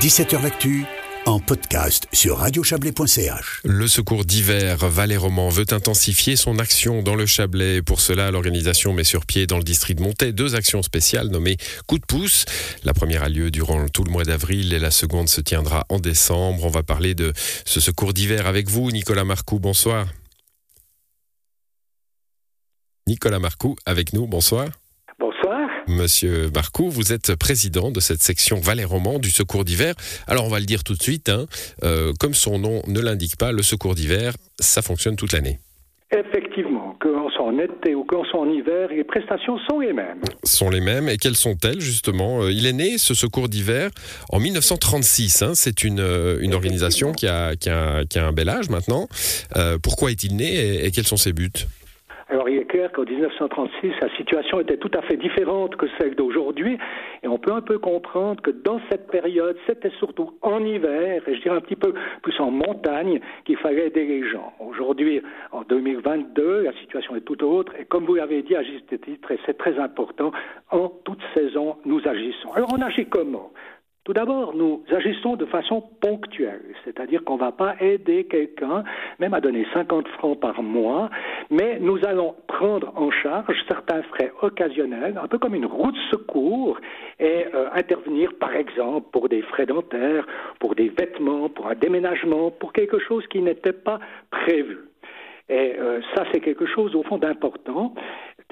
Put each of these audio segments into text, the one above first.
17h L'actu en podcast sur radiochablais.ch. Le secours d'hiver Valais-Roman veut intensifier son action dans le Chablais. Pour cela, l'organisation met sur pied dans le district de Montaix deux actions spéciales nommées Coup de pouce. La première a lieu durant tout le mois d'avril et la seconde se tiendra en décembre. On va parler de ce secours d'hiver avec vous, Nicolas Marcoux. Bonsoir. Nicolas Marcoux avec nous. Bonsoir. Monsieur Marcoux, vous êtes président de cette section Valais-Roman du Secours d'hiver. Alors on va le dire tout de suite, hein, euh, comme son nom ne l'indique pas, le Secours d'hiver, ça fonctionne toute l'année. Effectivement, qu'on soit en été ou qu'on soit en hiver, les prestations sont les mêmes. Sont les mêmes. Et quelles sont-elles, justement? Euh, Il est né, ce secours d'hiver, en 1936. Hein. C'est une, euh, une organisation qui a, qui, a, qui a, un bel âge maintenant. pourquoi est-il né et quels sont ses buts? Alors il est clair qu'en 1936, la situation était tout à fait différente que celle d'aujourd'hui, et on peut un peu comprendre que dans cette période, c'était surtout en hiver, et je dirais un petit peu plus en montagne, qu'il fallait aider les gens. Aujourd'hui, en 2022, la situation est tout autre, et comme vous l'avez dit à juste titre, et c'est très important, en toute saison, nous agissons. Alors on agit comment? Tout d'abord, nous agissons de façon ponctuelle, c'est-à-dire qu'on ne va pas aider quelqu'un, même à donner 50 francs par mois, mais nous allons prendre en charge certains frais occasionnels, un peu comme une roue de secours, et euh, intervenir, par exemple, pour des frais dentaires, pour des vêtements, pour un déménagement, pour quelque chose qui n'était pas prévu. Et euh, ça, c'est quelque chose, au fond, d'important.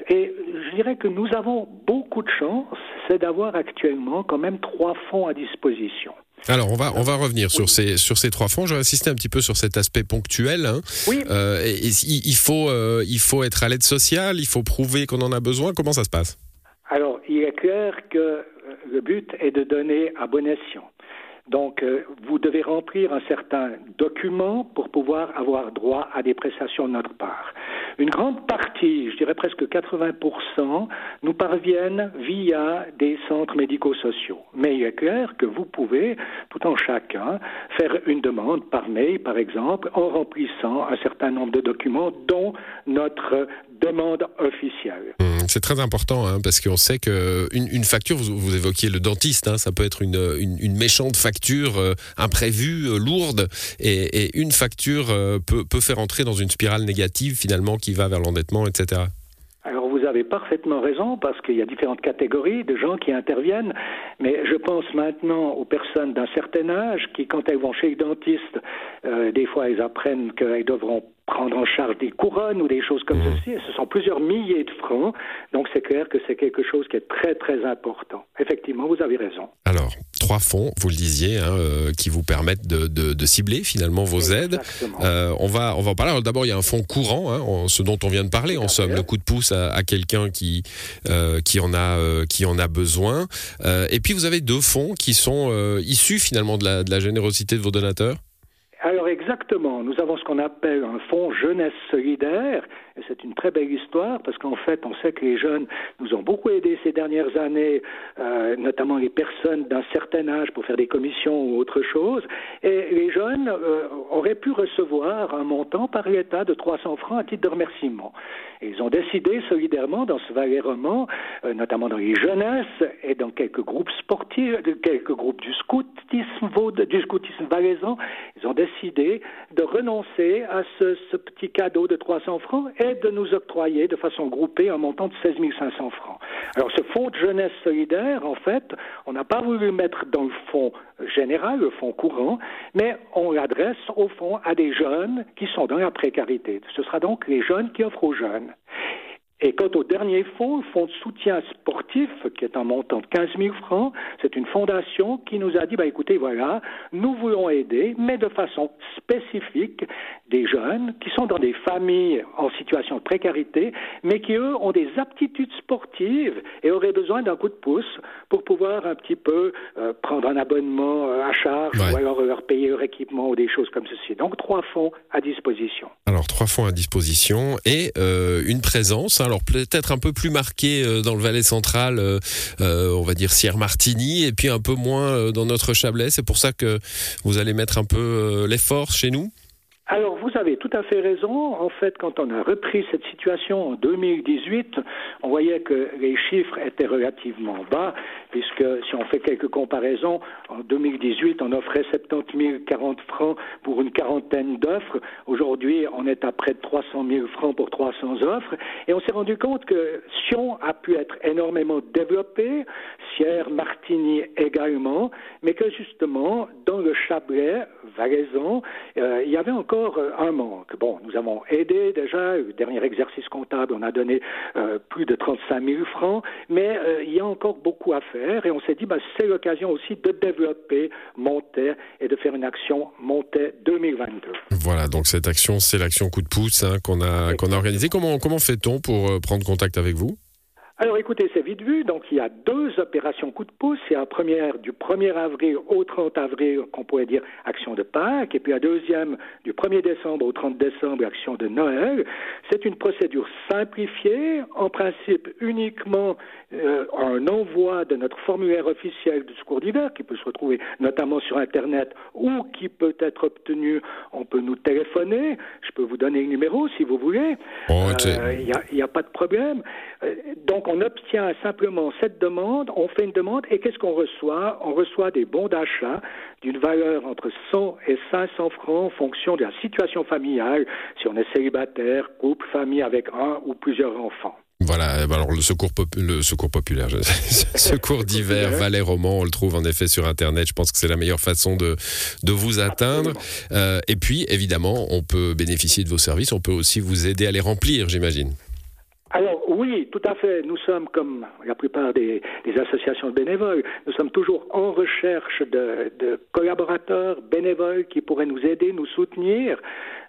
Et je dirais que nous avons beaucoup de chance, c'est d'avoir actuellement quand même trois fonds à disposition. Alors on va on va revenir sur ces sur ces trois fonds. Je vais insister un petit peu sur cet aspect ponctuel. Hein. Oui. Euh, il faut euh, il faut être à l'aide sociale. Il faut prouver qu'on en a besoin. Comment ça se passe? Alors il est clair que le but est de donner à bon escient. Donc, euh, vous devez remplir un certain document pour pouvoir avoir droit à des prestations de notre part. Une grande partie, je dirais presque 80%, nous parviennent via des centres médico-sociaux. Mais il est clair que vous pouvez, tout en chacun, faire une demande par mail, par exemple, en remplissant un certain nombre de documents, dont notre demande officielle. Mmh, c'est très important hein, parce qu'on sait qu'une une facture, vous, évoquiez le dentiste, hein, ça peut être une, méchante facture euh, imprévue, euh, lourde, et, et, une facture euh, peut, peut faire entrer dans une spirale négative finalement qui va vers l'endettement, etc. Alors vous avez parfaitement raison parce qu'il y a différentes catégories de gens qui interviennent, mais je pense maintenant aux personnes d'un certain âge qui, quand elles vont chez le dentiste, des fois elles apprennent qu'elles devront prendre en charge des couronnes ou des choses comme mmh. ceci. Ce sont plusieurs milliers de francs. Donc c'est clair que c'est quelque chose qui est très très important. Effectivement, vous avez raison. Alors, trois fonds, vous le disiez, hein, euh, qui vous permettent de, de, de, cibler finalement vos aides. Euh, on, va, on va en parler. D'abord, il y a un fonds courant, hein, ce dont on vient de parler, en somme, le coup de pouce à, à quelqu'un qui, euh, qui, en a, qui en a besoin. Et puis vous avez deux fonds qui sont issus finalement de la, de la générosité de vos donateurs. Alors exactement, nous avons ce qu'on appelle un fonds jeunesse solidaire, et c'est une très belle histoire parce qu'en fait, on sait que les jeunes nous ont beaucoup aidés ces dernières années, euh, notamment les personnes d'un certain âge pour faire des commissions ou autre chose, et les jeunes euh, auraient pu recevoir un montant par l'État de 300 francs à titre de remerciement. Et ils ont décidé solidairement dans ce valet roman, euh, notamment dans les jeunesses et dans quelques groupes sportifs, quelques groupes du scoutisme, du scoutisme valaisan, ils ont décidé de renoncer à ce, ce, petit cadeau de 300 francs et de nous octroyer de façon groupée un montant de 16 500 francs. Alors ce fonds de jeunesse solidaire, en fait, on n'a pas voulu mettre dans le fonds général, le fonds courant, mais on l'adresse au fond à des jeunes qui sont dans la précarité. Ce sera donc les jeunes qui offrent aux jeunes. Et quant au dernier fonds, le fonds de soutien sportif, qui est un montant de 15 000 francs, c'est une fondation qui nous a dit, bah, écoutez, voilà, nous voulons aider, mais de façon spécifique, des jeunes qui sont dans des familles en situation de précarité, mais qui, eux, ont des aptitudes sportives et auraient besoin d'un coup de pouce pour pouvoir un petit peu euh, prendre un abonnement euh, à charge ou alors leur payer leur équipement ou des choses comme ceci. Donc, trois fonds à disposition. Alors, trois fonds à disposition et euh, une présence. Hein, alors peut-être un peu plus marqué euh, dans le Valais central, euh, euh, on va dire Sierre Martini, et puis un peu moins dans notre Chablais. C'est pour ça que vous allez mettre un peu l'effort chez nous alors, vous avez tout à fait raison. En fait, quand on a repris cette situation en 2018, on voyait que les chiffres étaient relativement bas, puisque si on fait quelques comparaisons, en 2018, on offrait 70 040 francs pour une quarantaine d'offres. Aujourd'hui, on est à près de 300 000 francs pour 300 offres. Et on s'est rendu compte que Sion a pu être énormément développé, Sierre, Martigny également, mais que justement, dans le Chablais, Valaison, euh, il y avait encore euh, un manque. Bon, nous avons aidé déjà, le dernier exercice comptable, on a donné euh, plus de 35 000 francs, mais il y a encore beaucoup à faire et on s'est dit, bah, c'est l'occasion aussi de développer Montet et de faire une action Montet 2022. Voilà, donc cette action, c'est l'action coup de pouce hein, qu'on a, qu'on a organisée. Comment, comment fait-on pour prendre contact avec vous? Alors écoutez, c'est vite vu. Donc il y a deux opérations coup de pouce. Il y a la première du 1er avril au 30 avril, qu'on pourrait dire action de Pâques, et puis la deuxième du 1er décembre au 30 décembre, action de Noël. C'est une procédure simplifiée, en principe uniquement euh, un envoi de notre formulaire officiel du secours d'hiver, qui peut se retrouver notamment sur Internet ou qui peut être obtenu, on peut nous téléphoner. Je peux vous donner le numéro si vous voulez. Oh, il n'y a, a, pas de problème. Euh, donc on obtient simplement cette demande, on fait une demande et qu'est-ce qu'on reçoit? On reçoit des bons d'achat d'une valeur entre 100 et 500 francs en fonction de la situation familiale, si on est célibataire, couple, famille avec un ou plusieurs enfants. Voilà, alors le secours, le secours populaire, secours d'hiver, Valais Roman, on le trouve en effet sur Internet. Je pense que c'est la meilleure façon de, de vous atteindre. Euh, et puis, évidemment, on peut bénéficier de vos services, on peut aussi vous aider à les remplir, j'imagine. Oui, tout à fait. Nous sommes, comme la plupart des, associations bénévoles, nous sommes toujours en recherche de, de, collaborateurs bénévoles qui pourraient nous aider, nous soutenir,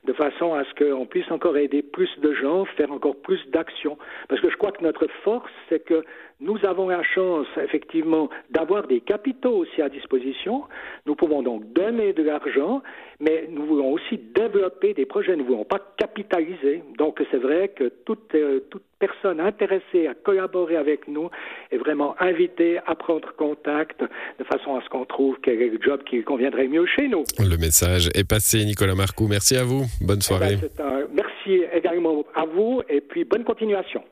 de façon à ce qu'on puisse encore aider plus de gens, faire encore plus d'actions. Parce que je crois que notre force, c'est que nous avons la chance, effectivement, d'avoir des capitaux aussi à disposition. Nous pouvons donc donner de l'argent, mais nous voulons aussi développer des projets. Nous ne voulons pas capitaliser. Donc, c'est vrai que toute, euh, toute personne intéressée à collaborer avec nous est vraiment invitée à prendre contact de façon à ce qu'on trouve quel est le job qui conviendrait mieux chez nous. Le message est passé, Nicolas Marcoux. Merci à vous. Bonne eh ben, soirée. merci également à vous et puis bonne continuation.